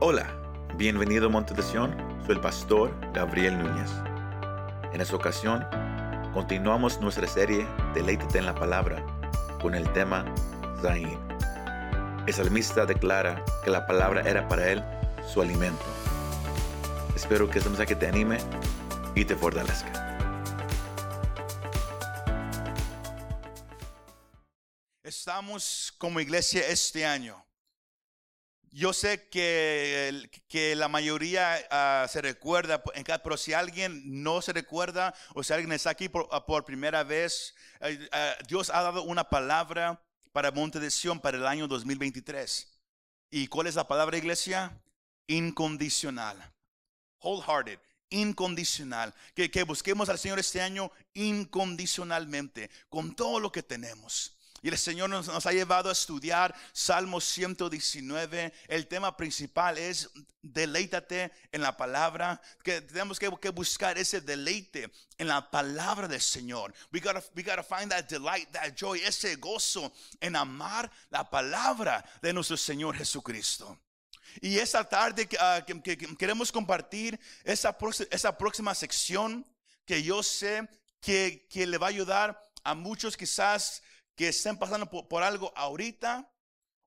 Hola, bienvenido a Monte de Sion, soy el pastor Gabriel Núñez. En esta ocasión, continuamos nuestra serie Deleítate en la Palabra con el tema Zain. El salmista declara que la palabra era para él su alimento. Espero que este mensaje te anime y te fortalezca. Estamos como iglesia este año. Yo sé que, que la mayoría ah, se recuerda, pero si alguien no se recuerda o si alguien está aquí por, ah, por primera vez, ah, Dios ha dado una palabra para Monte de Sion para el año 2023. ¿Y cuál es la palabra iglesia? Incondicional. Wholehearted. Incondicional. Que, que busquemos al Señor este año incondicionalmente, con todo lo que tenemos. Y el Señor nos, ha llevado a estudiar Salmo 119. El tema principal es deleítate en la palabra. Que tenemos que, buscar ese deleite en la palabra del Señor. We gotta, we gotta find that delight, that joy, ese gozo en amar la palabra de nuestro Señor Jesucristo. Y esta tarde ah, que, queremos compartir esa, esa próxima sección que yo sé que, que le va a ayudar a muchos quizás que estén pasando por, algo ahorita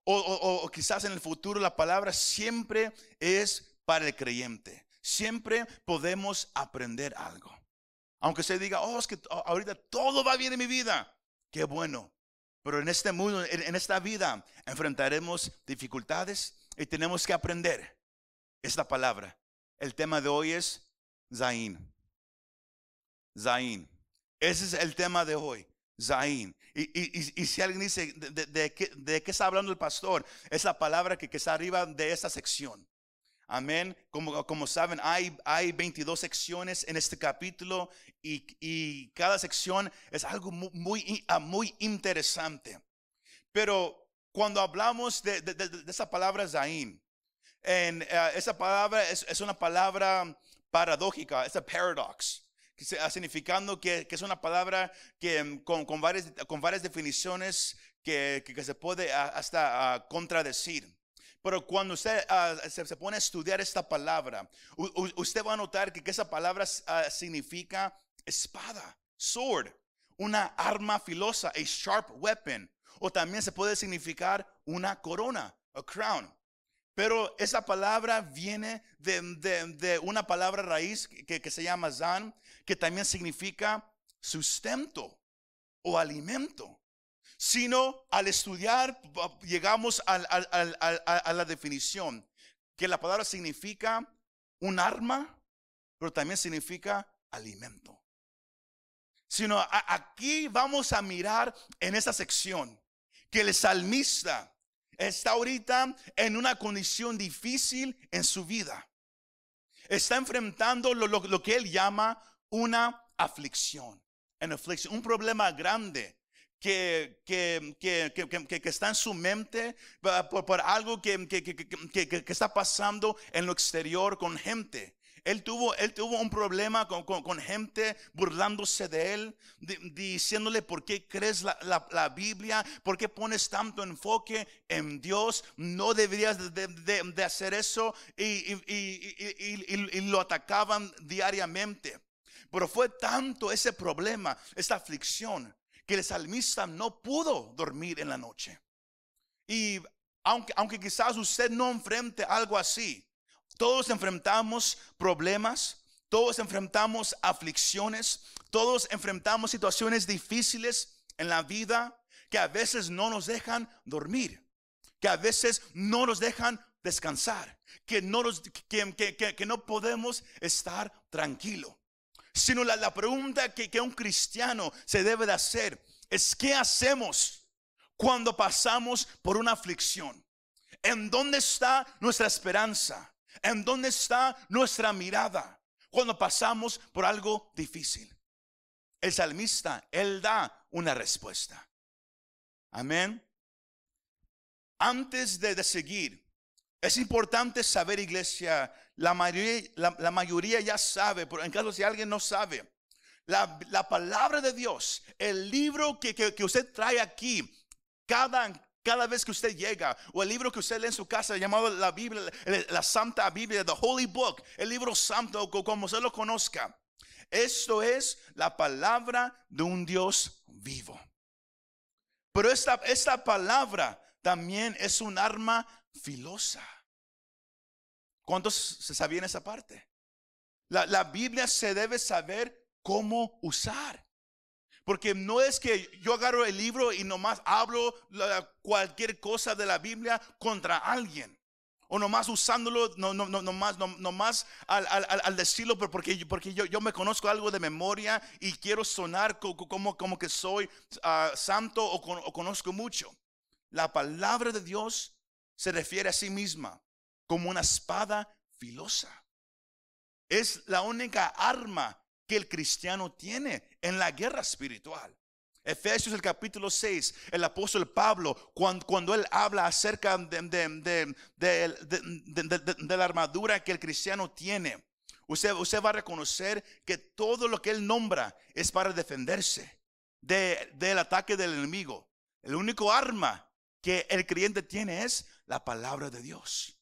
o, quizás en el futuro, la palabra siempre es para el creyente. Siempre podemos aprender algo. Aunque se diga, oh, es que ahorita todo va bien en mi vida. Qué bueno. Pero en este mundo, en, esta vida, enfrentaremos dificultades y tenemos que aprender esta palabra. El tema de hoy es Zain. Zain. Ese es el tema de hoy. Zain. Y, si alguien dice, ¿de, qué, está hablando el pastor? Es la palabra que, está arriba de esta sección. Amén. Como, como saben, hay, hay 22 secciones en este capítulo y, cada sección es algo muy, muy, ah, muy interesante. Pero cuando hablamos de, esa palabra Zain, en, eh, esa palabra es, es, una palabra paradójica, es a paradox significando que, es una palabra que mm, con, varias, con varias definiciones que, se puede hasta contradecir. Pero cuando usted ah, se, pone a estudiar esta palabra, usted va a notar que, esa palabra ah, significa espada, sword, una arma filosa, a sharp weapon. O también se puede significar una corona, a crown. Pero esa palabra viene de, una palabra raíz que, se llama zan, que también significa sustento o alimento. Sino al estudiar llegamos a, la definición que la palabra significa un arma, pero también significa alimento. Sino aquí vamos a mirar en esa sección que el salmista está ahorita en una condición difícil en su vida. Está enfrentando lo, que él llama una aflicción. un problema grande que, que, que, está en su mente por, por algo que, está pasando en lo exterior con gente. Él tuvo, él tuvo un problema con, gente burlándose de él, diciéndole por qué crees la, Biblia, por qué pones tanto enfoque en Dios, no deberías de, hacer eso y, y, lo atacaban diariamente. Pero fue tanto ese problema, esa aflicción, que el salmista no pudo dormir en la noche. Y aunque, aunque quizás usted no enfrente algo así, todos enfrentamos problemas, todos enfrentamos aflicciones, todos enfrentamos situaciones difíciles en la vida que a veces no nos dejan dormir, que a veces no nos dejan descansar, que no, que, no podemos estar tranquilo. Sino la, pregunta que, que un cristiano se debe de hacer es ¿qué hacemos cuando pasamos por una aflicción? ¿En dónde está nuestra esperanza? ¿En dónde está nuestra mirada cuando pasamos por algo difícil? El salmista, él da una respuesta. Amén. Antes de, seguir, es importante saber, iglesia, la mayoría, la, mayoría ya sabe, pero en caso si alguien no sabe, la, palabra de Dios, el libro que, que, usted trae aquí, cada, Cada vez que usted llega, o el libro que usted lee en su casa llamado la Biblia, la Santa Biblia, the Holy Book, el libro santo, como usted lo conozca. Esto es la palabra de un Dios vivo. Pero esta, esta palabra también es un arma filosa. ¿Cuántos se sabían esa parte? La, la Biblia se debe saber cómo usar. Porque no es que yo agarro el libro y nomás hablo cualquier cosa de la Biblia contra alguien. O nomás usándolo, no, no, no, nomás, no, nomás al, al, al decirlo, porque, porque yo, yo, me conozco algo de memoria y quiero sonar como, como que soy ah, santo o, o conozco mucho. La palabra de Dios se refiere a sí misma como una espada filosa. Es la única arma que el cristiano tiene en la guerra espiritual. Efesios el capítulo 6, el apóstol Pablo, cuando, él habla acerca de, de, la armadura que el cristiano tiene, usted, usted va a reconocer que todo lo que él nombra es para defenderse del ataque del enemigo. El único arma que el creyente tiene es la palabra de Dios.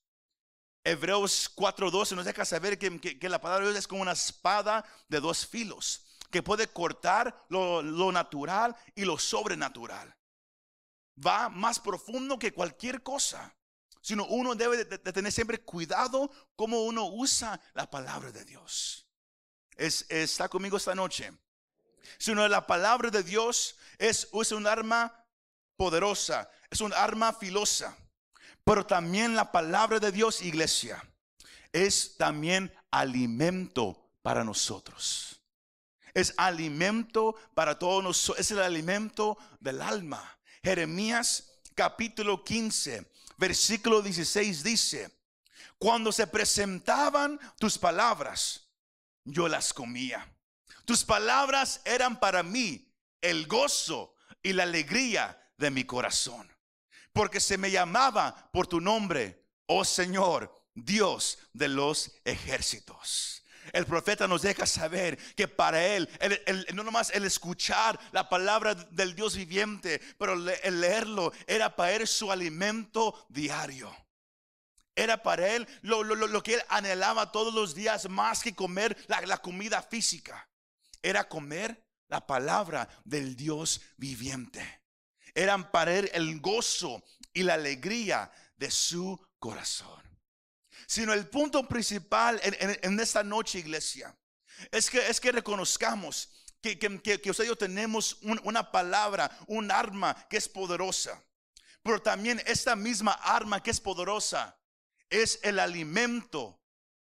Hebreos 4:12 nos deja saber que, la palabra de Dios es como una espada de dos filos, que puede cortar lo, natural y lo sobrenatural. Va más profundo que cualquier cosa. Sino uno debe de, tener siempre cuidado como uno usa la palabra de Dios. Es, está conmigo esta noche. Sino la palabra de Dios es, es un arma poderosa, es un arma filosa. Pero también la palabra de Dios, iglesia, es también alimento para nosotros. Es alimento para todos nosotros. Es el alimento del alma. Jeremías capítulo 15, versículo 16 dice, cuando se presentaban tus palabras, yo las comía. Tus palabras eran para mí el gozo y la alegría de mi corazón porque se me llamaba por tu nombre, oh Señor, Dios de los ejércitos. El profeta nos deja saber que para él, no nomás el escuchar la palabra del Dios viviente, pero el leerlo era para él su alimento diario. Era para él lo, que él anhelaba todos los días más que comer la, la comida física. Era comer la palabra del Dios viviente eran para él el gozo y la alegría de su corazón. Sino el punto principal en, esta noche, iglesia, es que, es que reconozcamos que, que, usted y yo tenemos una palabra, un arma que es poderosa. Pero también esta misma arma que es poderosa es el alimento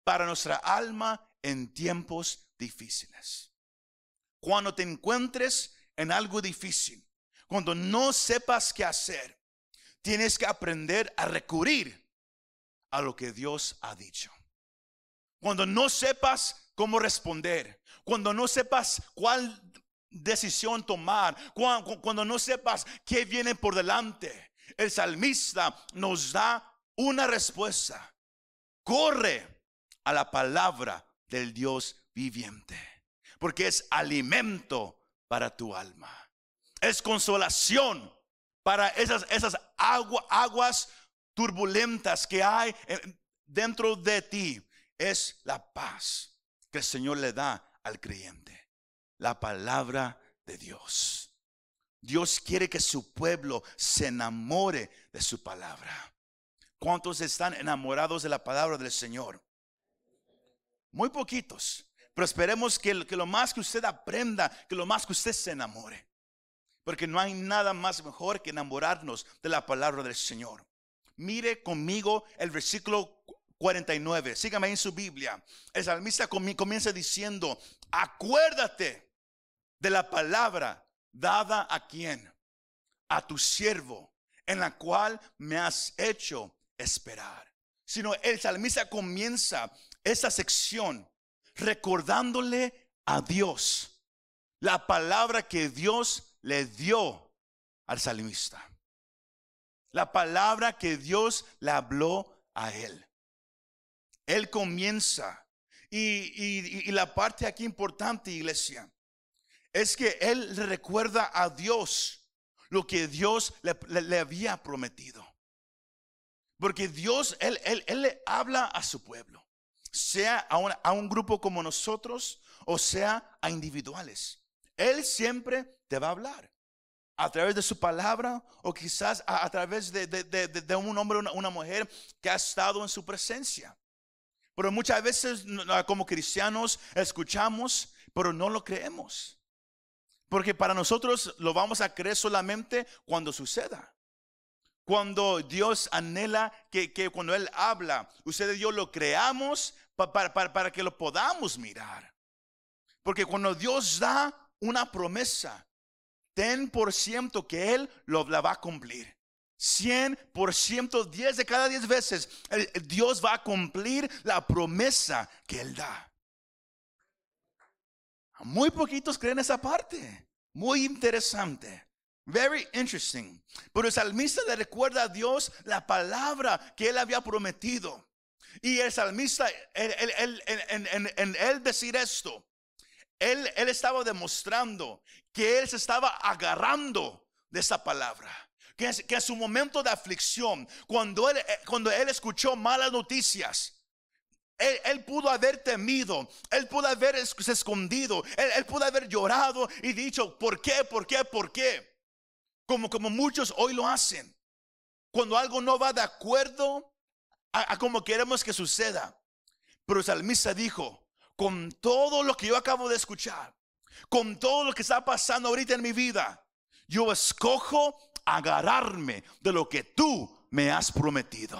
para nuestra alma en tiempos difíciles. Cuando te encuentres en algo difícil, cuando no sepas qué hacer, tienes que aprender a recurrir a lo que Dios ha dicho. Cuando no sepas cómo responder, cuando no sepas cuál decisión tomar, cuando, no sepas qué viene por delante, el salmista nos da una respuesta. Corre a la palabra del Dios viviente, porque es alimento para tu alma es consolación para esas, esas aguas turbulentas que hay dentro de ti. Es la paz que el Señor le da al creyente. La palabra de Dios. Dios quiere que su pueblo se enamore de su palabra. ¿Cuántos están enamorados de la palabra del Señor? Muy poquitos. Pero esperemos que, que, lo más que usted aprenda, que lo más que usted se enamore. Porque no hay nada más mejor que enamorarnos de la palabra del Señor. Mire conmigo el versículo 49. Sígame en su Biblia. El salmista comienza diciendo, acuérdate de la palabra dada a quien, a tu siervo, en la cual me has hecho esperar. Sino el salmista comienza esta sección recordándole a Dios la palabra que Dios le dio al salmista. La palabra que Dios le habló a él. Él comienza. Y, la parte aquí importante, iglesia, es que él recuerda a Dios lo que Dios le había prometido. Porque Dios, él, él, él le habla a su pueblo, sea a un, a un grupo como nosotros o sea a individuales. Él siempre te va a hablar a través de su palabra o quizás a, través de, de- de- de- un hombre o una, mujer que ha estado en su presencia. Pero muchas veces como cristianos escuchamos, pero no lo creemos. Porque para nosotros lo vamos a creer solamente cuando suceda. Cuando Dios anhela que, que cuando Él habla, usted y yo lo creamos pa- para, para, para que lo podamos mirar. Porque cuando Dios da una promesa, ten por ciento que Él lo, la va a cumplir. 100 por ciento, 10 de cada 10 veces, el- el Dios va a cumplir la promesa que Él da. Muy poquitos creen esa parte. Muy interesante. Very interesting. Pero el salmista le recuerda a Dios la palabra que él había prometido. Y el salmista, él- en, en- en- en él decir esto, él, él estaba demostrando que él se estaba agarrando de esa palabra. Que, en su momento de aflicción, cuando él, eh, cuando él escuchó malas noticias, él, pudo haber temido, él pudo haber es- escondido, él, pudo haber llorado y dicho, ¿por qué? ¿Por qué? ¿Por qué? Como, como muchos hoy lo hacen. Cuando algo no va de acuerdo a, a como queremos que suceda. Pero el salmista dijo, con todo lo que yo acabo de escuchar, con todo lo que está pasando ahorita en mi vida, yo escojo agarrarme de lo que tú me has prometido.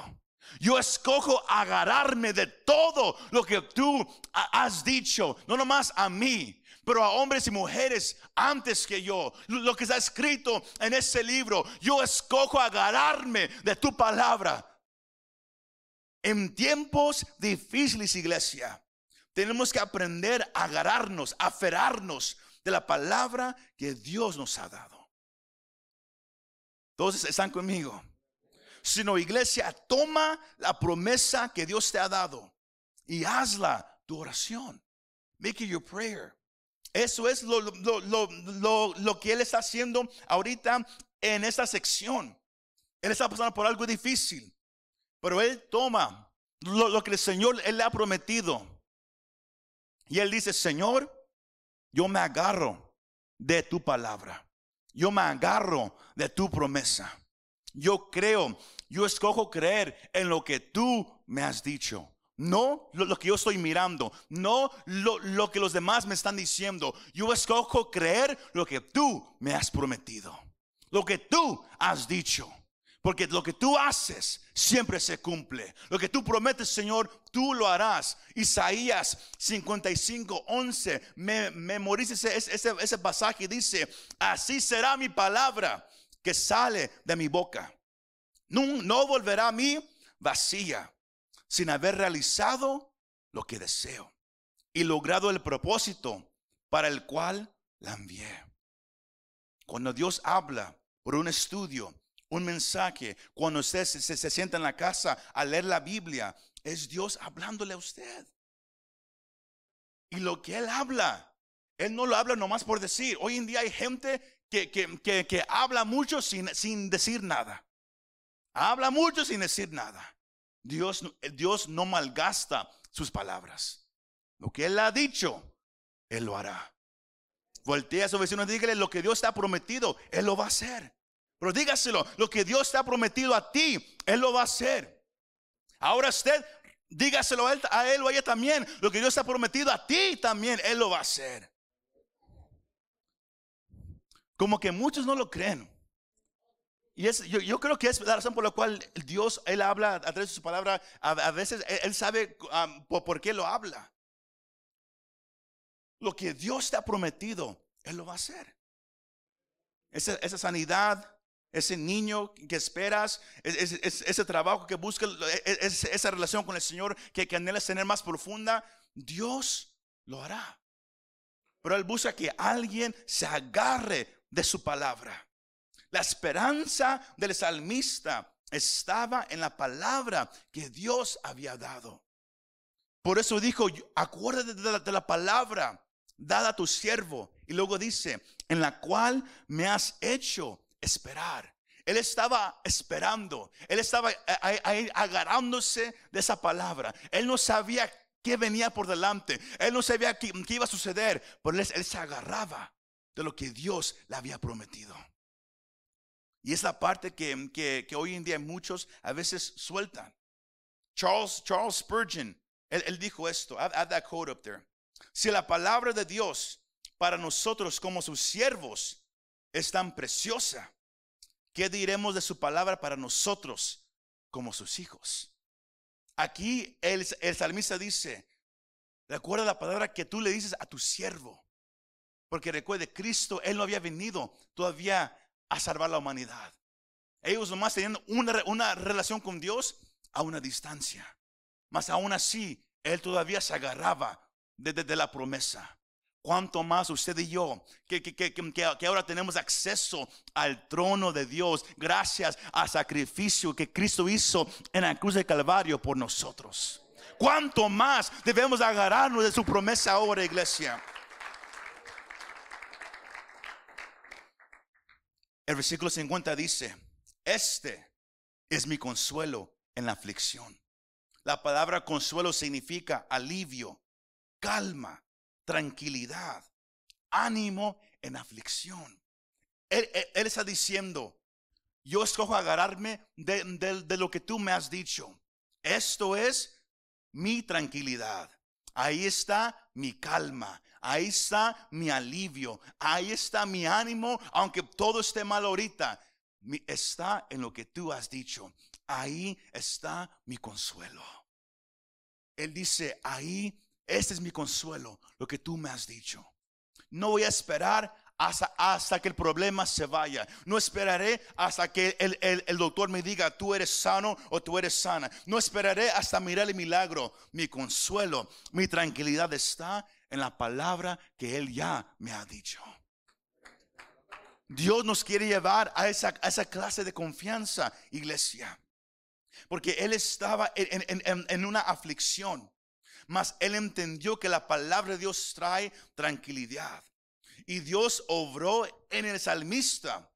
Yo escojo agarrarme de todo lo que tú ha- has dicho, no nomás a mí, pero a hombres y mujeres antes que yo. Lo lo que está escrito en ese libro, yo escojo agarrarme de tu palabra. En tiempos difíciles, iglesia, tenemos que aprender a agarrarnos, a aferrarnos de la palabra que Dios nos ha dado. Entonces, ¿están conmigo? Sino, iglesia, toma la promesa que Dios te ha dado y hazla tu oración. Make it your prayer. Eso es lo, lo- lo- lo- que Él está haciendo ahorita en esta sección. Él está pasando por algo difícil. Pero Él toma lo que el Señor Él le ha prometido. Y Él dice, Señor, yo me agarro de tu palabra. Yo me agarro de tu promesa. Yo creo, yo escojo creer en lo que tú me has dicho. No lo, que yo estoy mirando, no lo, lo que los demás me están diciendo. Yo escojo creer lo que tú me has prometido, lo que tú has dicho. Porque lo que tú haces siempre se cumple. Lo que tú prometes, Señor, tú lo harás. Isaías 55, 11. Me, memorice ese, ese, ese pasaje dice, así será mi palabra que sale de mi boca. No, no volverá a mí vacía, sin haber realizado lo que deseo y logrado el propósito para el cual la envié. Cuando Dios habla por un estudio, un mensaje, cuando usted se, se- sienta en la casa a leer la Biblia, es Dios hablándole a usted. Y lo que Él habla, Él no lo habla nomás por decir. Hoy en día hay gente que, que- que- que habla mucho sin, sin decir nada. Habla mucho sin decir nada. Dios, Dios no malgasta sus palabras. Lo que Él ha dicho, Él lo hará. Voltea a su vecino y dígale lo que Dios ha prometido, Él lo va a hacer. Pero dígaselo, lo que Dios te ha prometido a ti, Él lo va a hacer. Ahora usted, dígaselo a él, a él o a ella también, lo que Dios te ha prometido a ti también, Él lo va a hacer. Como que muchos no lo creen. Y es, yo, creo que es la razón por la cual Dios, Él habla a través de su palabra. A, veces Él, sabe um, por, qué lo habla. Lo que Dios te ha prometido, Él lo va a hacer. Esa sanidad, ese niño que esperas, ese, trabajo que buscas, esa, esa relación con el Señor que, que anhelas tener más profunda, Dios lo hará. Pero Él busca que alguien se agarre de su palabra. La esperanza del salmista estaba en la palabra que Dios había dado. Por eso dijo, acuérdate de la, de la palabra dada a tu siervo. Y luego dice, en la cual me has hecho esperar. Él estaba esperando. Él estaba ahí agarrándose de esa palabra. Él no sabía qué venía por delante. Él no sabía qué, iba a suceder. Pero él, se agarraba de lo que Dios le había prometido. Y es la parte que, que, hoy en día muchos a veces sueltan. Charles, Charles Spurgeon, él, dijo esto. Add, that quote up there. Si la palabra de Dios para nosotros como sus siervos es tan preciosa, ¿qué diremos de su palabra para nosotros como sus hijos? Aquí el, el salmista dice, recuerda la palabra que tú le dices a tu siervo. Porque recuerde, Cristo, Él no había venido todavía a salvar la humanidad. Ellos nomás tenían una, una relación con Dios a una distancia. Mas aún así, Él todavía se agarraba desde de la promesa. Cuanto más usted y yo, que, que, que, que, ahora tenemos acceso al trono de Dios, gracias al sacrificio que Cristo hizo en la cruz de Calvario por nosotros. Cuanto más debemos agarrarnos de su promesa ahora, iglesia. El versículo 50 dice, este es mi consuelo en la aflicción. La palabra consuelo significa alivio, calma, tranquilidad, ánimo en aflicción. Él, está diciendo, yo escojo agarrarme de, de lo que tú me has dicho. Esto es mi tranquilidad. Ahí está mi calma. Ahí está mi alivio. Ahí está mi ánimo. Aunque todo esté mal ahorita, está en lo que tú has dicho. Ahí está mi consuelo. Él dice, ahí este es mi consuelo, lo que tú me has dicho. No voy a esperar hasta, que el problema se vaya. No esperaré hasta que el, el, doctor me diga, tú eres sano o tú eres sana. No esperaré hasta mirar el milagro. Mi consuelo, mi tranquilidad está en la palabra que Él ya me ha dicho. Dios nos quiere llevar a esa, esa clase de confianza, iglesia. Porque Él estaba en, en una aflicción. Mas él entendió que la palabra de Dios trae tranquilidad. Y Dios obró en el salmista,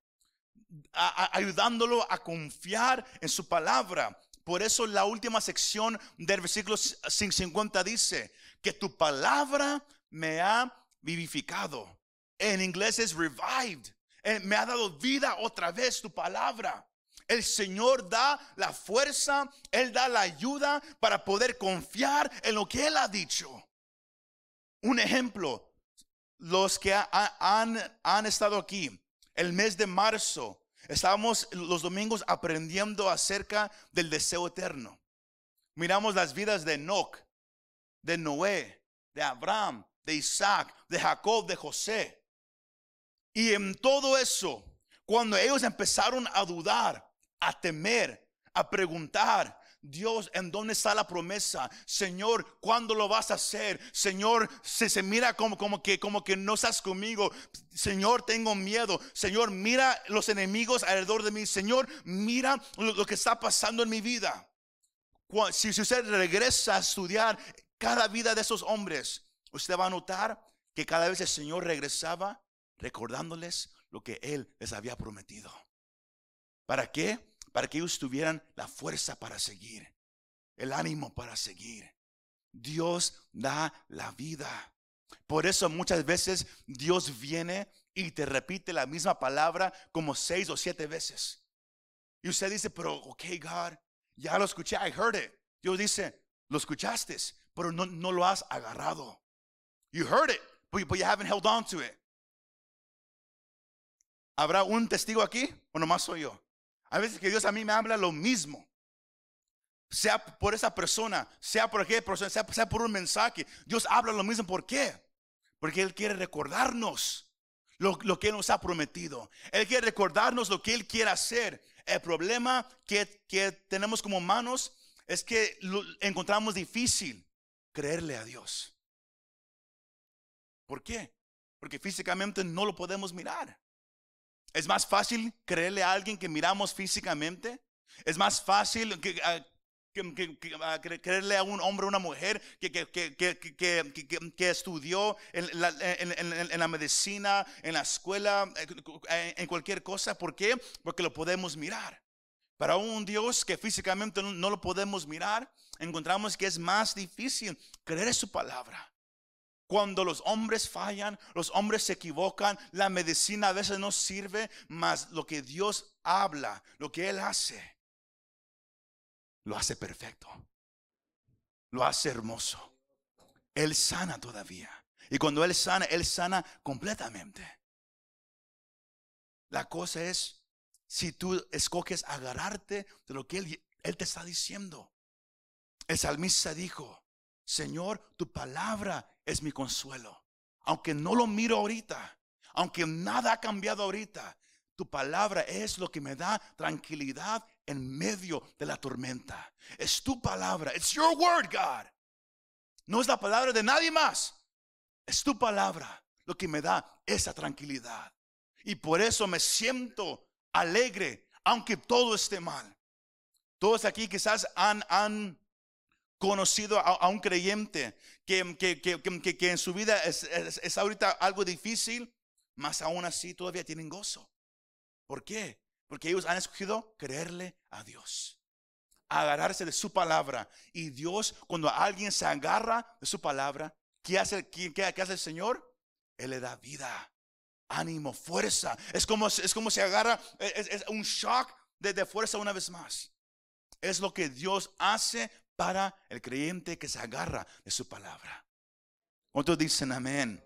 ayudándolo a confiar en su palabra. Por eso la última sección del versículo 50 dice, que tu palabra me ha vivificado. En inglés es revived. Eh, me ha dado vida otra vez tu palabra. El Señor da la fuerza, Él da la ayuda para poder confiar en lo que Él ha dicho. Un ejemplo, los que han, han estado aquí, el mes de marzo, estábamos los domingos aprendiendo acerca del deseo eterno. Miramos las vidas de Enoch, de Noé, de Abraham, de Isaac, de Jacob, de José. Y en todo eso, cuando ellos empezaron a dudar, a temer, a preguntar, Dios, ¿en dónde está la promesa? Señor, ¿cuándo lo vas a hacer? Señor, se, se mira como, como, que, como que no estás conmigo. Señor, tengo miedo. Señor, mira los enemigos alrededor de mí. Señor, mira lo, que está pasando en mi vida. Si, si usted regresa a estudiar cada vida de esos hombres, usted va a notar que cada vez el Señor regresaba recordándoles lo que Él les había prometido. ¿Para qué? Para que ellos tuvieran la fuerza para seguir, el ánimo para seguir. Dios da la vida. Por eso muchas veces Dios viene y te repite la misma palabra como seis o siete veces. Y usted dice, pero ok, God, ya lo escuché, I heard it. Dios dice, lo escuchaste, pero no, no lo has agarrado. You heard it, but, but you haven't held on to it. ¿Habrá un testigo aquí o nomás soy yo? A veces que Dios a mí me habla lo mismo. Sea por esa persona, sea por aquella persona, sea, por un mensaje. Dios habla lo mismo. ¿Por qué? Porque Él quiere recordarnos lo, que Él nos ha prometido. Él quiere recordarnos lo que Él quiere hacer. El problema que, tenemos como humanos es que encontramos difícil creerle a Dios. ¿Por qué? Porque físicamente no lo podemos mirar. Es más fácil creerle a alguien que miramos físicamente. Es más fácil creerle a un hombre o una mujer que, que, estudió en la, en la, medicina, en la escuela, eh, en cualquier cosa. ¿Por qué? Porque lo podemos mirar. Para un Dios que físicamente no lo podemos mirar, encontramos que es más difícil creer en su palabra. Cuando los hombres fallan, los hombres se equivocan, la medicina a veces no sirve, más lo que Dios habla, lo que Él hace, lo hace perfecto, lo hace hermoso. Él sana todavía. Y cuando Él sana, Él sana completamente. La cosa es si tú escoges agarrarte de lo que Él, Él te está diciendo. El salmista dijo, Señor, tu palabra es mi consuelo. Aunque no lo miro ahorita, aunque nada ha cambiado ahorita, tu palabra es lo que me da tranquilidad en medio de la tormenta. Es tu palabra. It's your word, God. No es la palabra de nadie más. Es tu palabra lo que me da esa tranquilidad. Y por eso me siento alegre, aunque todo esté mal. Todos aquí quizás han, han conocido a, un creyente que, que, en su vida es, ahorita algo difícil, mas aún así todavía tienen gozo. ¿Por qué? Porque ellos han escogido creerle a Dios, agarrarse de su palabra. Y Dios, cuando alguien se agarra de su palabra, ¿qué hace, qué, hace el Señor? Él le da vida, ánimo, fuerza. Es como, es como se agarra, es, un shock de, de fuerza una vez más. Es lo que Dios hace para el creyente que se agarra de su palabra. Otros dicen amén.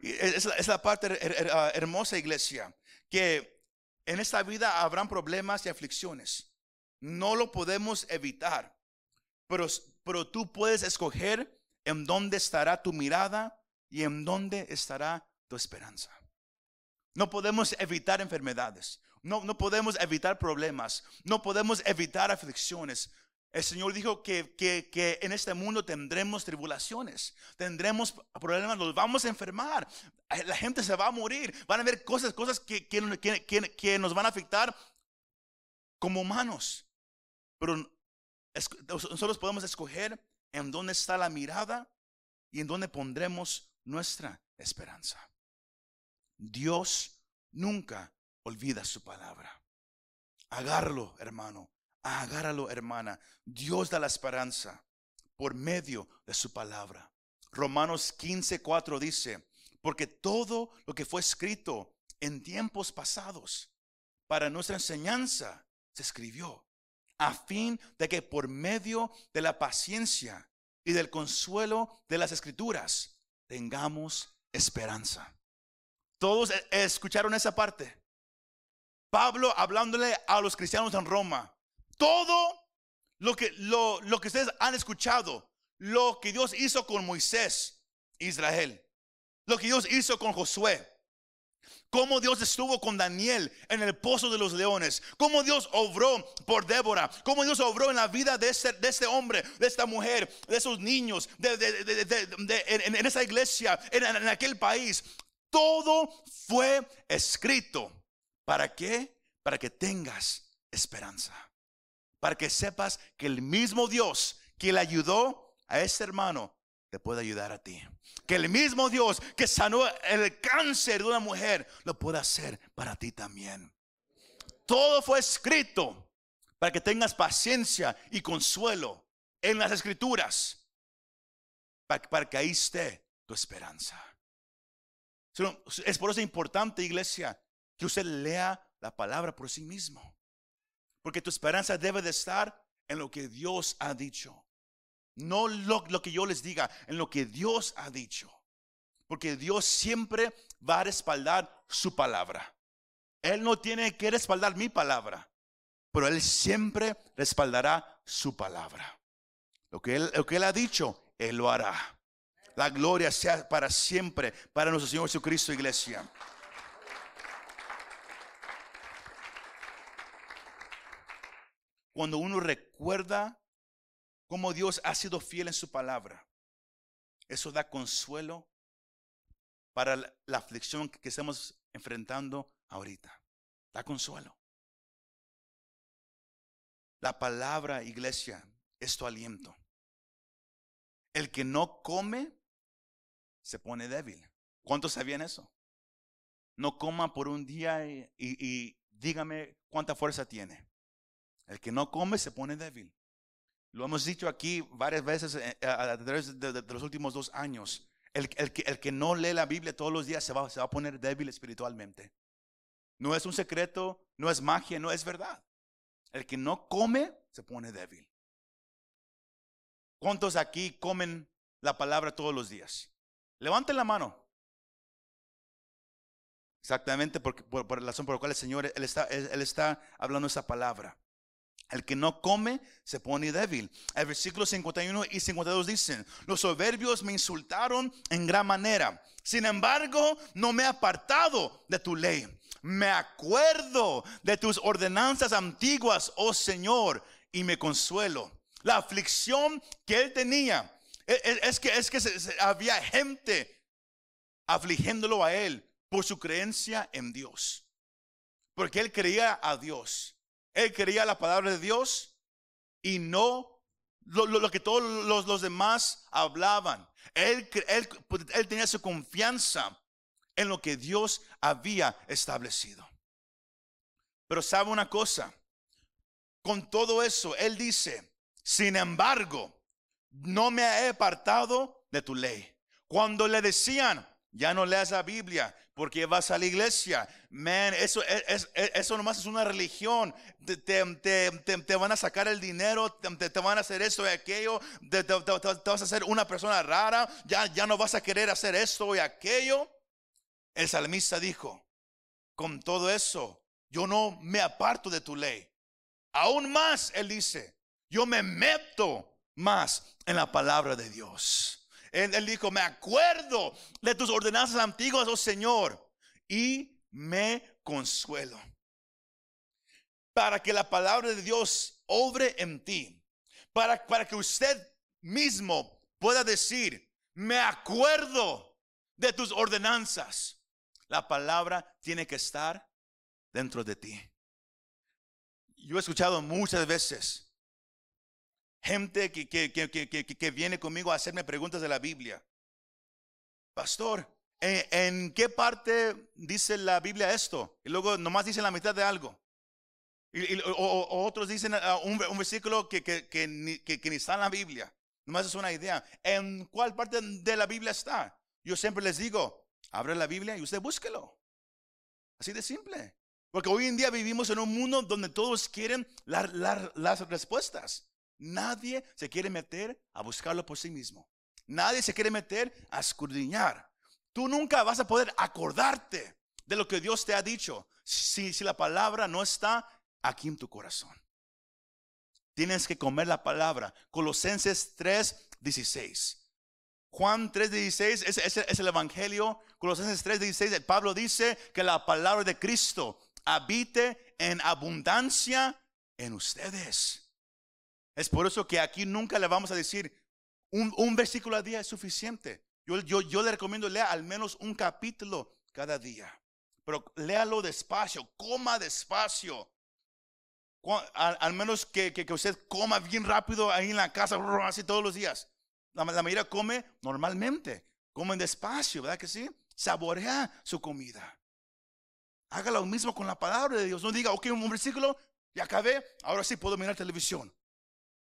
Es la, parte ah, hermosa, iglesia, que en esta vida habrán problemas y aflicciones. No lo podemos evitar, pero, pero tú puedes escoger en dónde estará tu mirada y en dónde estará tu esperanza. No podemos evitar enfermedades. No, no podemos evitar problemas. No podemos evitar aflicciones. El Señor dijo que, que, en este mundo tendremos tribulaciones, tendremos problemas, nos vamos a enfermar, la gente se va a morir, van a haber cosas, cosas que, que nos van a afectar como humanos. Pero nosotros podemos escoger en dónde está la mirada y en dónde pondremos nuestra esperanza. Dios nunca olvida su palabra. Agárralo, hermano. Agárralo, hermana. Dios da la esperanza por medio de su palabra. Romanos 15, 4 dice, porque todo lo que fue escrito en tiempos pasados para nuestra enseñanza se escribió, a fin de que por medio de la paciencia y del consuelo de las escrituras tengamos esperanza. Todos e, escucharon esa parte. Pablo hablándole a los cristianos en Roma todo lo que, lo, lo que ustedes han escuchado, lo que Dios hizo con Moisés, Israel, lo que Dios hizo con Josué, cómo Dios estuvo con Daniel en el pozo de los leones, cómo Dios obró por Débora, cómo Dios obró en la vida de este, de hombre, de esta mujer, de esos niños, de, en, en, esa iglesia, en, aquel país. Todo fue escrito. ¿Para qué? Para que tengas esperanza para que sepas que el mismo Dios que le ayudó a ese hermano te puede ayudar a ti. Que el mismo Dios que sanó el cáncer de una mujer lo puede hacer para ti también. Todo fue escrito para que tengas paciencia y consuelo en las escrituras. Para, que ahí esté tu esperanza. Es por eso importante, iglesia, que usted lea la palabra por sí mismo. Porque tu esperanza debe de estar en lo que Dios ha dicho. No lo, que yo les diga, en lo que Dios ha dicho. Porque Dios siempre va a respaldar su palabra. Él no tiene que respaldar mi palabra, pero Él siempre respaldará su palabra. Lo que Él, lo que él ha dicho, Él lo hará. La gloria sea para siempre, para nuestro Señor Jesucristo, iglesia. Cuando uno recuerda cómo Dios ha sido fiel en su palabra, eso da consuelo para la aflicción que estamos enfrentando ahorita. Da consuelo. La palabra, iglesia, es tu aliento. El que no come, se pone débil. ¿Cuántos sabían eso? No coma por un día y, dígame cuánta fuerza tiene. El que no come se pone débil. Lo hemos dicho aquí varias veces eh, a través de, los últimos dos años. El, que, no lee la Biblia todos los días se va, se va a poner débil espiritualmente. No es un secreto, no es magia, no es verdad. El que no come se pone débil. ¿Cuántos aquí comen la palabra todos los días? Levanten la mano. Exactamente por, por, la razón por la cual el Señor él está, él, está hablando esa palabra. El que no come se pone débil. El versículo 51 y 52 dicen, los soberbios me insultaron en gran manera. Sin embargo, no me he apartado de tu ley. Me acuerdo de tus ordenanzas antiguas, oh Señor, y me consuelo la aflicción que él tenía. E, e, es que, es que había gente afligiéndolo a él por su creencia en Dios. Porque él creía a Dios. Él creía la palabra de Dios y no lo, que todos los, demás hablaban. Él, él, él tenía su confianza en lo que Dios había establecido. Pero sabe una cosa, con todo eso, Él dice, sin embargo, no me he apartado de tu ley. Cuando le decían, ya no leas la Biblia porque vas a la iglesia. Man, eso, es, eso nomás es una religión. Te, te, van a sacar el dinero, te, van a hacer esto y aquello. Te, vas a hacer una persona rara. Ya, ya no vas a querer hacer esto y aquello. El salmista dijo, con todo eso, yo no me aparto de tu ley. Aún más, él dice, yo me meto más en la palabra de Dios. Él, dijo, me acuerdo de tus ordenanzas antiguas, oh Señor, y me consuelo. Para que la palabra de Dios obre en ti. Para, para que usted mismo pueda decir, me acuerdo de tus ordenanzas. La palabra tiene que estar dentro de ti. Yo he escuchado muchas veces gente que, que, viene conmigo a hacerme preguntas de la Biblia. Pastor, ¿en, qué parte dice la Biblia esto? Y luego nomás dice la mitad de algo. Y, o, otros dicen ah, un, versículo que, que, ni, ni está en la Biblia. Nomás es una idea. ¿En cuál parte de la Biblia está? Yo siempre les digo, abre la Biblia y usted búsquelo. Así de simple. Porque hoy en día vivimos en un mundo donde todos quieren las respuestas. Nadie se quiere meter a buscarlo por sí mismo. Nadie se quiere meter a escudriñar. Tú nunca vas a poder acordarte de lo que Dios te ha dicho si, la palabra no está aquí en tu corazón. Tienes que comer la palabra. Colosenses 3, 16. Juan 3, 16 es, es, el Evangelio. Colosenses 3, 16. Pablo dice que la palabra de Cristo habite en abundancia en ustedes. Es por eso que aquí nunca le vamos a decir un, versículo al día es suficiente. Yo, le recomiendo leer al menos un capítulo cada día. Pero léalo despacio, coma despacio. Al, menos que, que, usted coma bien rápido ahí en la casa, así todos los días. La, la mayoría come normalmente, comen despacio, ¿verdad que sí? Saborea su comida. Haga lo mismo con la palabra de Dios. No diga, ok, un versículo, ya acabé, ahora sí puedo mirar televisión.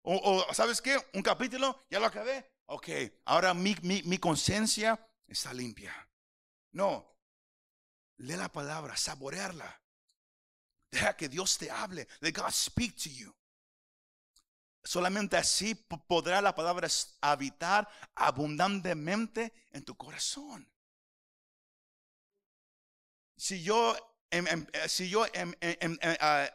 O, ¿sabes qué? Un capítulo, ya lo acabé. Ok, ahora mi, mi, conciencia está limpia. No, lee la palabra, saborearla. Deja que Dios te hable. Let God speak to you. Solamente así podrá la palabra habitar abundantemente en tu corazón. Si yo Em, em, eh, si yo em, ah,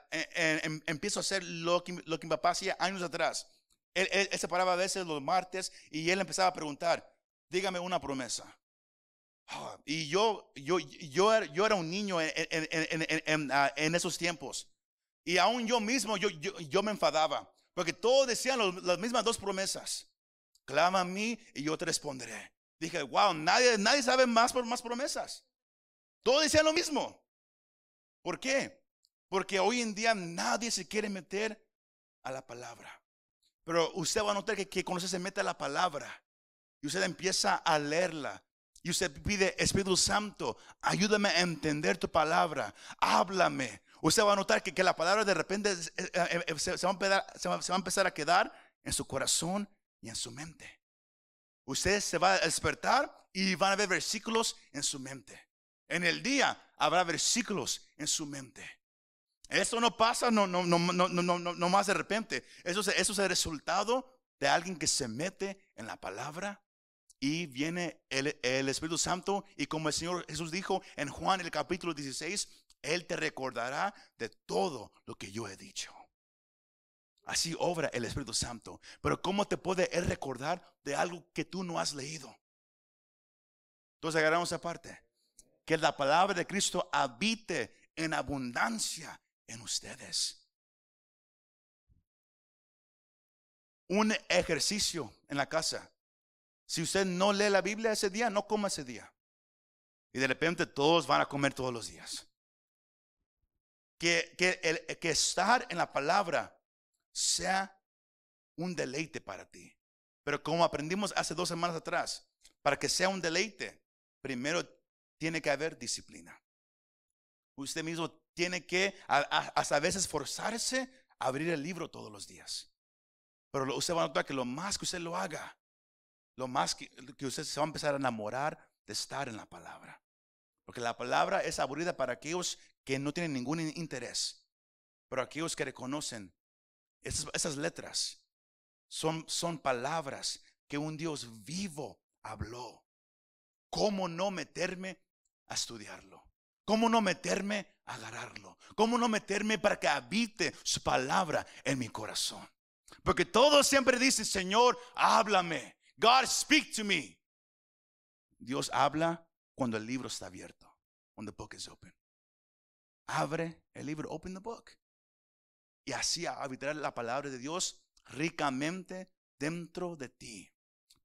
empiezo a hacer lo que, lo que mi papá hacía años atrás, él, se paraba a veces los martes y él empezaba a preguntar, dígame una promesa. Ah, y yo, yo, yo, era, yo era un niño en, ah, esos tiempos. Y aún yo mismo, yo, yo, me enfadaba. Porque todos decían las mismas dos promesas. Clama a mí y yo te responderé. Dije, wow, nadie, nadie sabe más por más promesas. Todos decían lo mismo. ¿Por qué? Porque hoy en día nadie se quiere meter a la palabra. Pero usted va a notar que, cuando usted se mete a la palabra y usted empieza a leerla, y usted pide, Espíritu Santo, ayúdame a entender tu palabra, háblame. Usted va a notar que, la palabra de repente se, se va a empezar, se va- se va a empezar a quedar en su corazón y en su mente. Usted se va a despertar y van a ver versículos en su mente. En el día habrá versículos en su mente. Esto no pasa no, no, no, no, no, no, más de repente. Eso, es- eso es el resultado de alguien que se mete en la palabra y viene el, el Espíritu Santo y como el Señor Jesús dijo en Juan el capítulo 16, Él te recordará de todo lo que yo he dicho. Así obra el Espíritu Santo. Pero ¿cómo te puede recordar de algo que tú no has leído? Entonces agarramos esa parte. Que la palabra de Cristo habite en abundancia en ustedes. Un ejercicio en la casa. Si usted no lee la Biblia ese día, no coma ese día. Y de repente todos van a comer todos los días. Que, que, el, que estar en la palabra sea un deleite para ti. Pero como aprendimos hace dos semanas atrás, para que sea un deleite, primero tiene que haber disciplina. Usted mismo tiene que hasta a veces forzarse a abrir el libro todos los días. Pero usted va a notar que lo más que usted lo haga, lo más que, usted se va a empezar a enamorar de estar en la palabra. Porque la palabra es aburrida para aquellos que no tienen ningún in- interés. Pero aquellos que reconocen esas, esas letras son, son palabras que un Dios vivo habló. ¿Cómo no meterme a estudiarlo? ¿Cómo no meterme a agarrarlo? ¿Cómo no meterme para que habite su palabra en mi corazón? Porque todos siempre dicen, Señor, háblame. God, speak to me. Dios habla cuando el libro está abierto. When the book is open. Abre el libro, open the book. Y así habitará la palabra de Dios ricamente dentro de ti.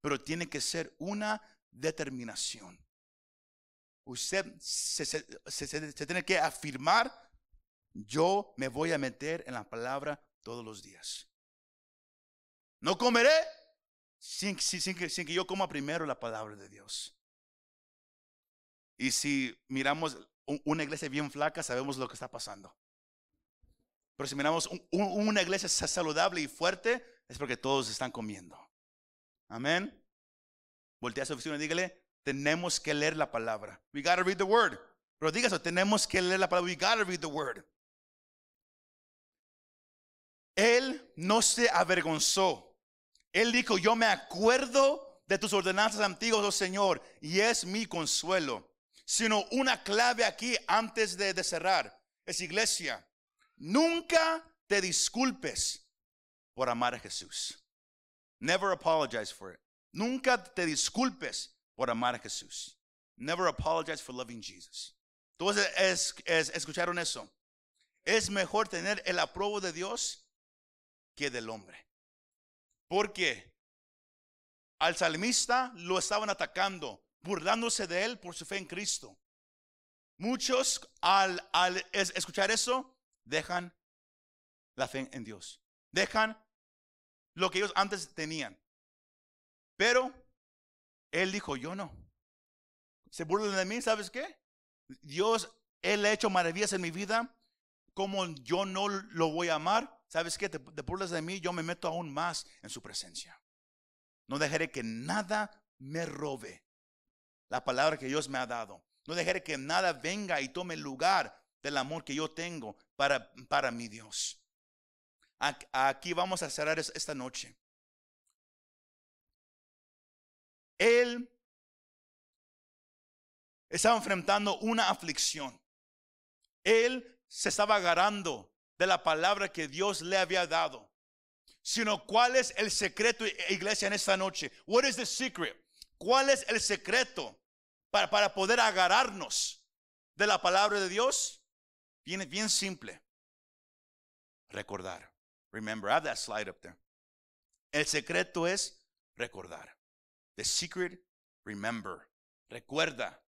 Pero tiene que ser una determinación. Usted se, tiene que afirmar, yo me voy a meter en la palabra todos los días. No comeré sin, que, yo coma primero la palabra de Dios. Y si miramos un- una iglesia bien flaca, sabemos lo que está pasando. Pero si miramos un- un- una iglesia sa- saludable y fuerte, es porque todos están comiendo. Amén. Voltea a su oficina y dígale, tenemos que leer la palabra. We gotta read the word. Pero diga eso, tenemos que leer la palabra. We gotta read the word. Él no se avergonzó. Él dijo, yo me acuerdo de tus ordenanzas antiguas, oh Señor, y es mi consuelo. Sino una clave aquí antes de, de cerrar. Es iglesia. Nunca te disculpes por amar a Jesús. Never apologize for it. Nunca te disculpes amar a Jesús. Never apologize for loving Jesus. Entonces, es, es- escucharon eso. Es mejor tener el aprobo de Dios que del hombre. Porque al salmista lo estaban atacando, burlándose de él por su fe en Cristo. Muchos al, al es- escuchar eso dejan la fe en Dios. Dejan lo que ellos antes tenían. Pero él dijo, yo no. Se burlan de mí, ¿sabes qué? Dios, Él ha hecho maravillas en mi vida. Como yo no lo voy a amar, ¿sabes qué? Te, burlas de mí, yo me meto aún más en su presencia. No dejaré que nada me robe la palabra que Dios me ha dado. No dejaré que nada venga y tome lugar del amor que yo tengo para, para mi Dios. Aquí vamos a cerrar es- esta noche. Él estaba enfrentando una aflicción. Él se estaba agarrando de la palabra que Dios le había dado. Sino cuál es el secreto, iglesia, en esta noche. What is the secret? ¿Cuál es el secreto para, para poder agarrarnos de la palabra de Dios? Bien, bien simple. Recordar. Remember, I have that slide up there. El secreto es recordar. The secret, remember. Recuerda,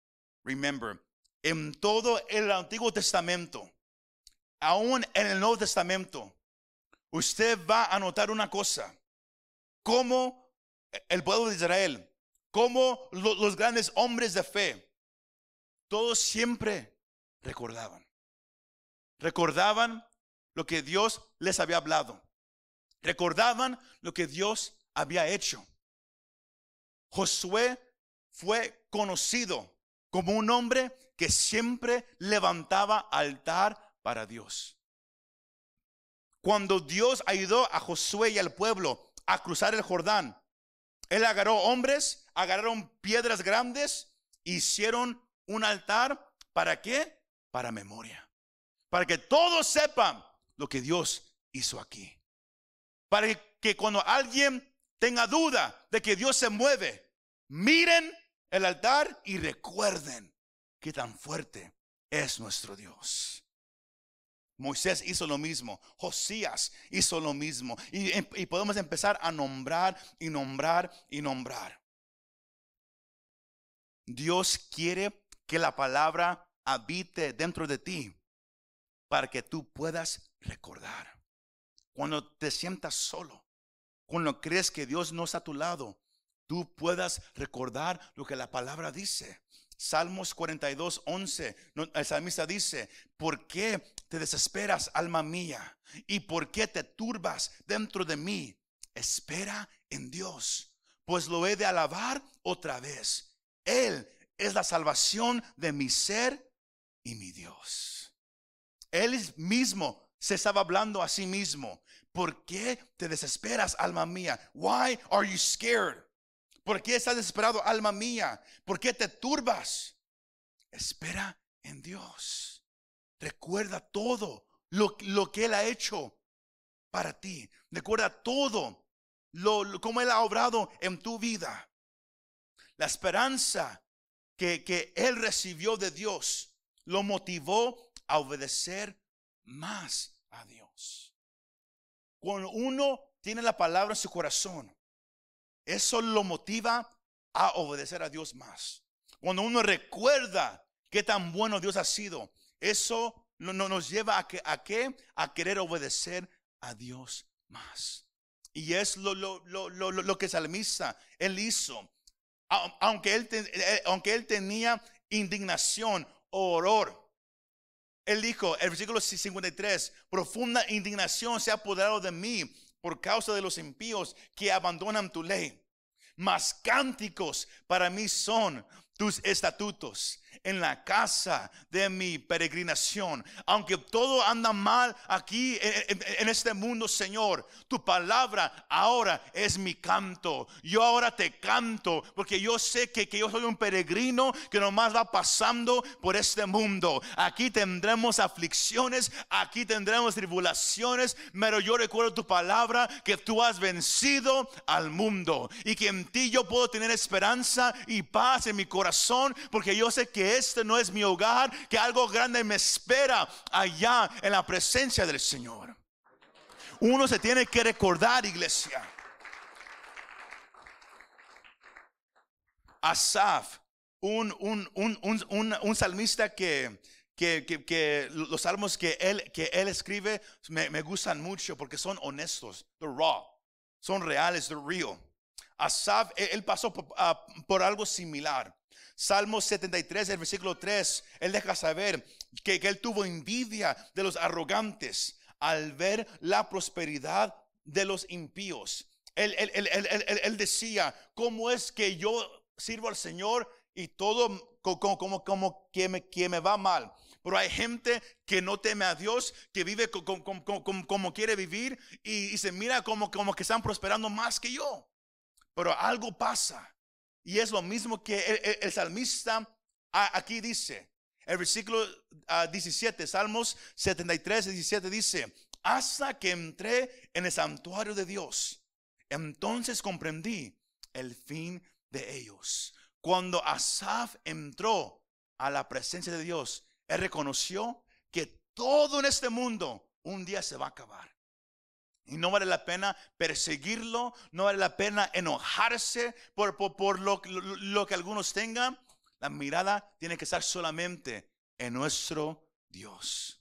remember. En todo el Antiguo Testamento, aún en el Nuevo Testamento, usted va a notar una cosa, como el pueblo de Israel, como los grandes hombres de fe, todos siempre recordaban. Recordaban lo que Dios les había hablado. Recordaban lo que Dios había hecho. Josué fue conocido como un hombre que siempre levantaba altar para Dios. Cuando Dios ayudó a Josué y al pueblo a cruzar el Jordán, él agarró hombres, agarraron piedras grandes, hicieron un altar. ¿Para qué? Para memoria. Para que todos sepan lo que Dios hizo aquí. Para que cuando alguien tenga duda de que Dios se mueve, miren el altar y recuerden que tan fuerte es nuestro Dios. Moisés hizo lo mismo, Josías hizo lo mismo. Y, y, podemos empezar a nombrar y nombrar y nombrar. Dios quiere que la palabra habite dentro de ti para que tú puedas recordar. Cuando te sientas solo, cuando crees que Dios no está a tu lado, tú puedas recordar lo que la palabra dice. Salmos 42, 11, el salmista dice, ¿por qué te desesperas, alma mía? ¿Y por qué te turbas dentro de mí? Espera en Dios, pues lo he de alabar otra vez. Él es la salvación de mi ser y mi Dios. Él mismo se estaba hablando a sí mismo. ¿Por qué te desesperas, alma mía? Why are you scared? ¿Por qué estás desesperado, alma mía? ¿Por qué te turbas? Espera en Dios. Recuerda todo lo, lo que Él ha hecho para ti. Recuerda todo lo, como Él ha obrado en tu vida. La esperanza que, que Él recibió de Dios lo motivó a obedecer más a Dios. Cuando uno tiene la palabra en su corazón, eso lo motiva a obedecer a Dios más. Cuando uno recuerda qué tan bueno Dios ha sido, eso no, nos lleva a, que, a, qué? a querer obedecer a Dios más. Y es lo, lo, lo, lo que Salmista, él hizo. Aunque él, eh, aunque él tenía indignación horror él dijo, el versículo 53, profunda indignación se ha apoderado de mí por causa de los impíos que abandonan tu ley. Mas cánticos para mí son tus estatutos en la casa de mi peregrinación. Aunque todo anda mal aquí en, este mundo, Señor, tu palabra ahora es mi canto. Yo ahora te canto porque yo sé que, que yo soy un peregrino que nomás va pasando por este mundo. Aquí tendremos aflicciones, aquí tendremos tribulaciones, pero yo recuerdo tu palabra que tú has vencido al mundo y que en ti yo puedo tener esperanza y paz en mi corazón porque yo sé que este no es mi hogar, que algo grande me espera allá en la presencia del Señor. Uno se tiene que recordar, iglesia. Asaf, un, un, salmista que, que, los salmos que él, que él escribe me, gustan mucho porque son honestos, they're raw, son reales, they're real. Asaf, él pasó por algo similar. Salmo 73, el versículo 3, él deja saber que, él tuvo envidia de los arrogantes al ver la prosperidad de los impíos. Él, él, decía, ¿cómo es que yo sirvo al Señor y todo como, como, como que, me, me va mal? Pero hay gente que no teme a Dios, que vive como, como, quiere vivir y, se mira como, como que están prosperando más que yo. Pero algo pasa. Y es lo mismo que el, salmista aquí dice. El versículo 17, ah, Salmos 73, 17 dice, hasta que entré en el santuario de Dios, entonces comprendí el fin de ellos. Cuando Asaf entró a la presencia de Dios, él reconoció que todo en este mundo un día se va a acabar. Y no vale la pena perseguirlo, no vale la pena enojarse por, por, lo, lo, que algunos tengan. La mirada tiene que estar solamente en nuestro Dios.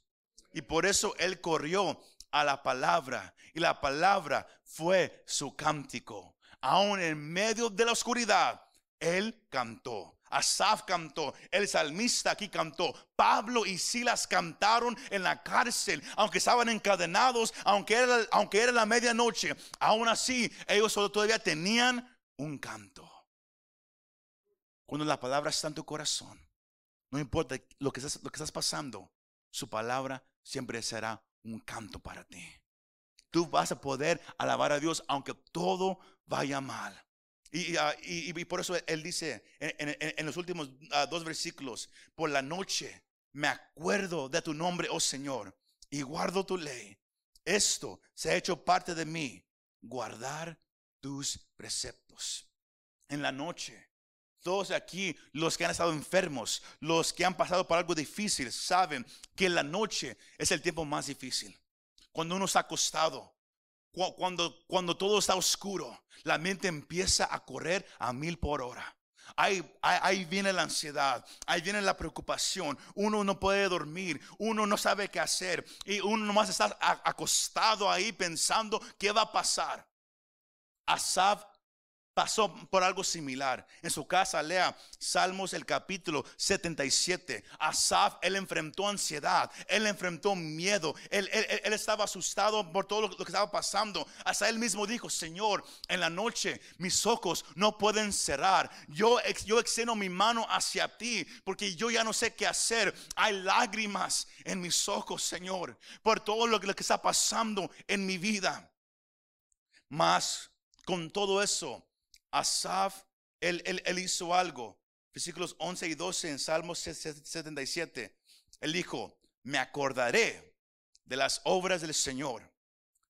Y por eso Él corrió a la palabra y la palabra fue su cántico. Aún en medio de la oscuridad, él cantó. Asaf cantó, el salmista aquí cantó, Pablo y Silas cantaron en la cárcel, aunque estaban encadenados, aunque era, aunque era la medianoche, aún así ellos todavía tenían un canto. Cuando la palabra está en tu corazón, no importa lo que estás, lo que estás pasando, su palabra siempre será un canto para ti. Tú vas a poder alabar a Dios aunque todo vaya mal. Y, ah, por eso él dice en, los últimos ah, dos versículos, por la noche me acuerdo de tu nombre, oh Señor, y guardo tu ley. Esto se ha hecho parte de mí, guardar tus preceptos. En la noche, todos aquí, los que han estado enfermos, los que han pasado por algo difícil, saben que la noche es el tiempo más difícil. Cuando uno está acostado, cuando, cuando todo está oscuro, la mente empieza a correr a mil por hora. Ahí, ahí, viene la ansiedad, ahí viene la preocupación. Uno no puede dormir, uno no sabe qué hacer y uno nomás está acostado ahí pensando qué va a pasar. Asaf pasó por algo similar. En su casa lea Salmos el capítulo 77. Asaf, él enfrentó ansiedad, él enfrentó miedo, él, estaba asustado por todo lo, que estaba pasando. Hasta él mismo dijo, Señor, en la noche mis ojos no pueden cerrar. Yo, yo mi mano hacia ti porque yo ya no sé qué hacer. Hay lágrimas en mis ojos, Señor, por todo lo que, lo que está pasando en mi vida. Más con todo eso, Asaf, él, él, hizo algo. Versículos 11 y 12 en Salmos 77. Él dijo, me acordaré de las obras del Señor.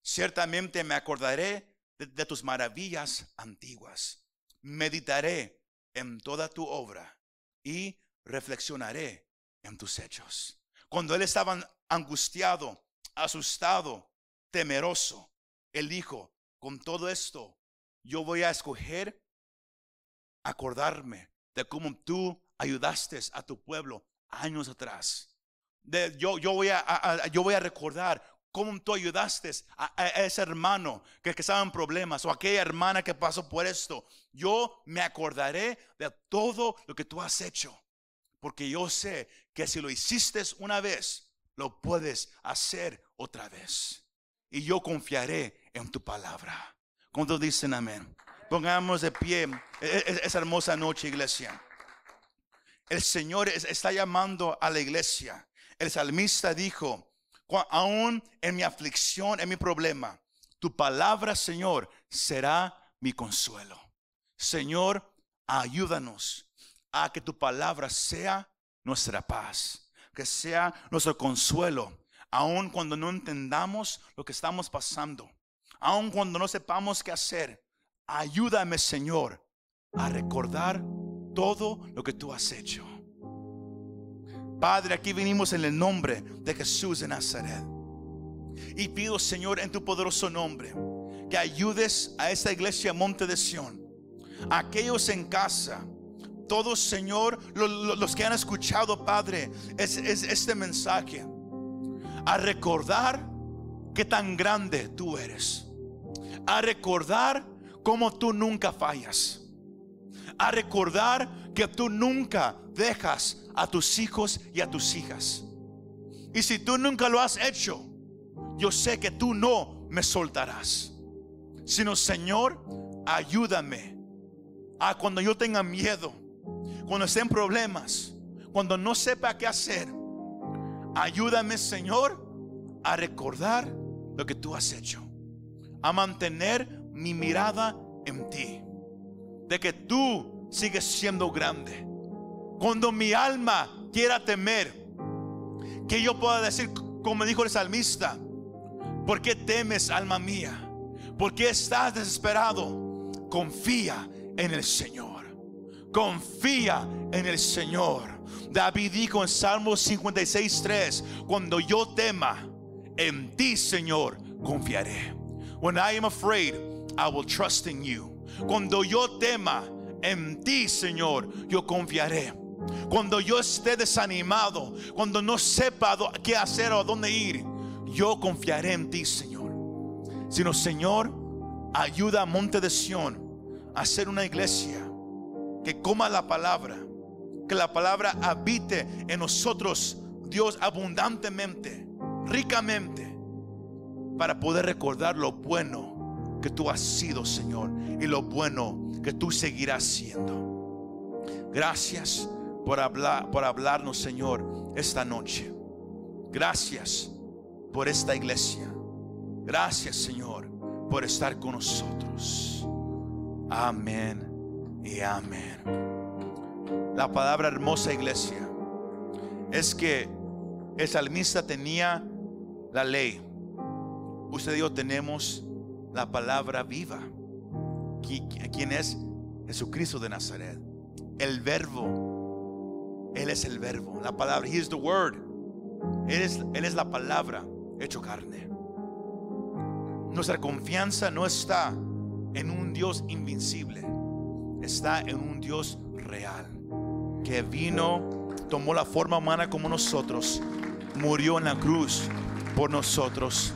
Ciertamente me acordaré de, tus maravillas antiguas. Meditaré en toda tu obra y reflexionaré en tus hechos. Cuando él estaba angustiado, asustado, temeroso, él dijo, con todo esto yo voy a escoger acordarme de cómo tú ayudaste a tu pueblo años atrás. De, yo, voy a, yo voy a recordar cómo tú ayudaste a, ese hermano que, que, estaba en problemas o aquella hermana que pasó por esto. Yo me acordaré de todo lo que tú has hecho. Porque yo sé que si lo hiciste una vez, lo puedes hacer otra vez. Y yo confiaré en tu palabra. ¿Cuántos dicen amén? Pongamos de pie e, e, esa hermosa noche, iglesia. El Señor está llamando a la iglesia. El salmista dijo, aún en mi aflicción, en mi problema, tu palabra, Señor, será mi consuelo. Señor, ayúdanos a que tu palabra sea nuestra paz, que sea nuestro consuelo, aun cuando no entendamos lo que estamos pasando aun cuando no sepamos qué hacer, ayúdame Señor a recordar todo lo que tú has hecho. Padre, aquí venimos en el nombre de Jesús de Nazaret. Y pido, Señor, en tu poderoso nombre, que ayudes a esta iglesia Monte de Sión, aquellos en casa, todos, Señor, los, que han escuchado, Padre, es, este mensaje, a recordar que tan grande tú eres a recordar cómo tú nunca fallas. A recordar que tú nunca dejas a tus hijos y a tus hijas. Y si tú nunca lo has hecho, yo sé que tú no me soltarás. Sino, Señor, ayúdame a cuando yo tenga miedo, cuando esté en problemas, cuando no sepa qué hacer. Ayúdame, Señor, a recordar lo que tú has hecho a mantener mi mirada en ti. De que tú sigues siendo grande. Cuando mi alma quiera temer, que yo pueda decir, como dijo el salmista, ¿por qué temes, alma mía? ¿Por qué estás desesperado? Confía en el Señor. Confía en el Señor. David dijo en Salmo 56, 3, cuando yo tema, en ti, Señor, confiaré. When I am afraid, I will trust in you. Cuando yo tema en ti, Señor, yo confiaré. Cuando yo esté desanimado, cuando no sepa qué hacer o a dónde ir, yo confiaré en ti, Señor. Sino, Señor, ayuda a Monte de Sión a ser una iglesia que coma la palabra, que la palabra habite en nosotros, Dios, abundantemente, ricamente, para poder recordar lo bueno que tú has sido, Señor, y lo bueno que tú seguirás siendo. Gracias por hablar, por hablarnos, Señor, esta noche. Gracias por esta iglesia. Gracias, Señor, por estar con nosotros. Amén y amén. La palabra hermosa iglesia es que el salmista tenía la ley. Usted y yo tenemos la palabra viva. ¿Quién es? Jesucristo de Nazaret. El verbo. Él es el verbo. La palabra. He is the word. Él es, él es la palabra hecho carne. Nuestra confianza no está en un Dios invincible. Está en un Dios real. Que vino, tomó la forma humana como nosotros. Murió en la cruz por nosotros.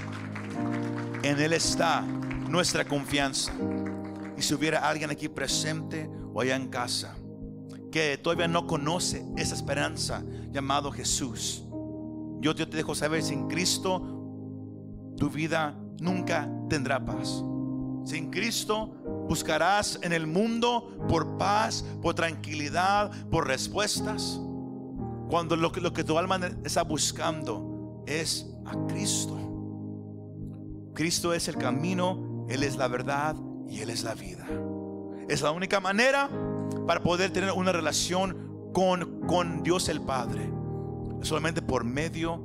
En Él está nuestra confianza. Y si hubiera alguien aquí presente o allá en casa que todavía no conoce esa esperanza llamado Jesús, yo te dejo saber, sin Cristo tu vida nunca tendrá paz. Sin Cristo buscarás en el mundo por paz, por tranquilidad, por respuestas. Cuando lo que, lo que tu alma está buscando es a Cristo. Cristo es el camino, Él es la verdad y Él es la vida. Es la única manera para poder tener una relación con, con Dios el Padre. Solamente por medio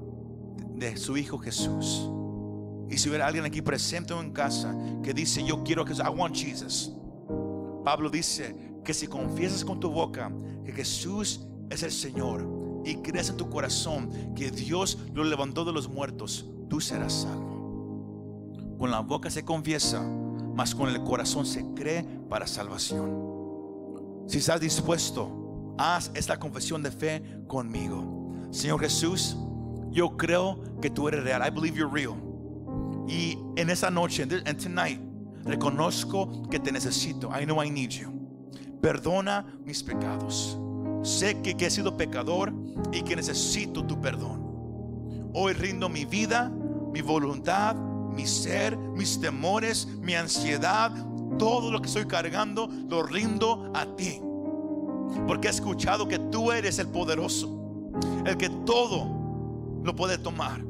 de su Hijo Jesús. Y si hubiera alguien aquí presente o en casa que dice, yo quiero que I want Jesus. Pablo dice que si confiesas con tu boca que Jesús es el Señor y crees en tu corazón que Dios lo levantó de los muertos, tú serás salvo. Con la boca se confiesa, mas con el corazón se cree para salvación. Si estás dispuesto, haz esta confesión de fe conmigo. Señor Jesús, yo creo que tú eres real. I believe you're real. Y en esa noche, and tonight, reconozco que te necesito. I know I need you. Perdona mis pecados. Sé que he sido pecador y que necesito tu perdón. Hoy rindo mi vida, mi voluntad, mi ser, mis temores, mi ansiedad, todo lo que estoy cargando, lo rindo a ti. Porque he escuchado que tú eres el poderoso, el que todo lo puede tomar.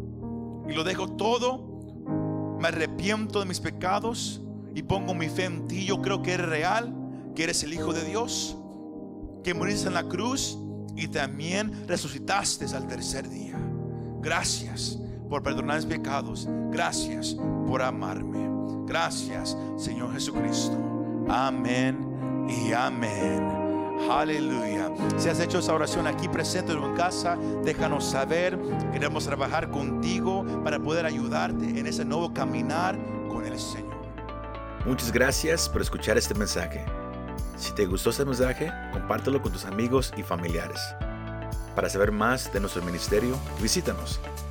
Y lo dejo todo, me arrepiento de mis pecados y pongo mi fe en ti. Yo creo que eres real, que eres el Hijo de Dios, que moriste en la cruz y también resucitaste al tercer día. Gracias por perdonar mis pecados. Gracias por amarme. Gracias, Señor Jesucristo. Amén y amén. Aleluya. Si has hecho esa oración aquí presente en casa, déjanos saber. Queremos trabajar contigo para poder ayudarte en ese nuevo caminar con el Señor. Muchas gracias por escuchar este mensaje. Si te gustó este mensaje, compártelo con tus amigos y familiares. Para saber más de nuestro ministerio, visítanos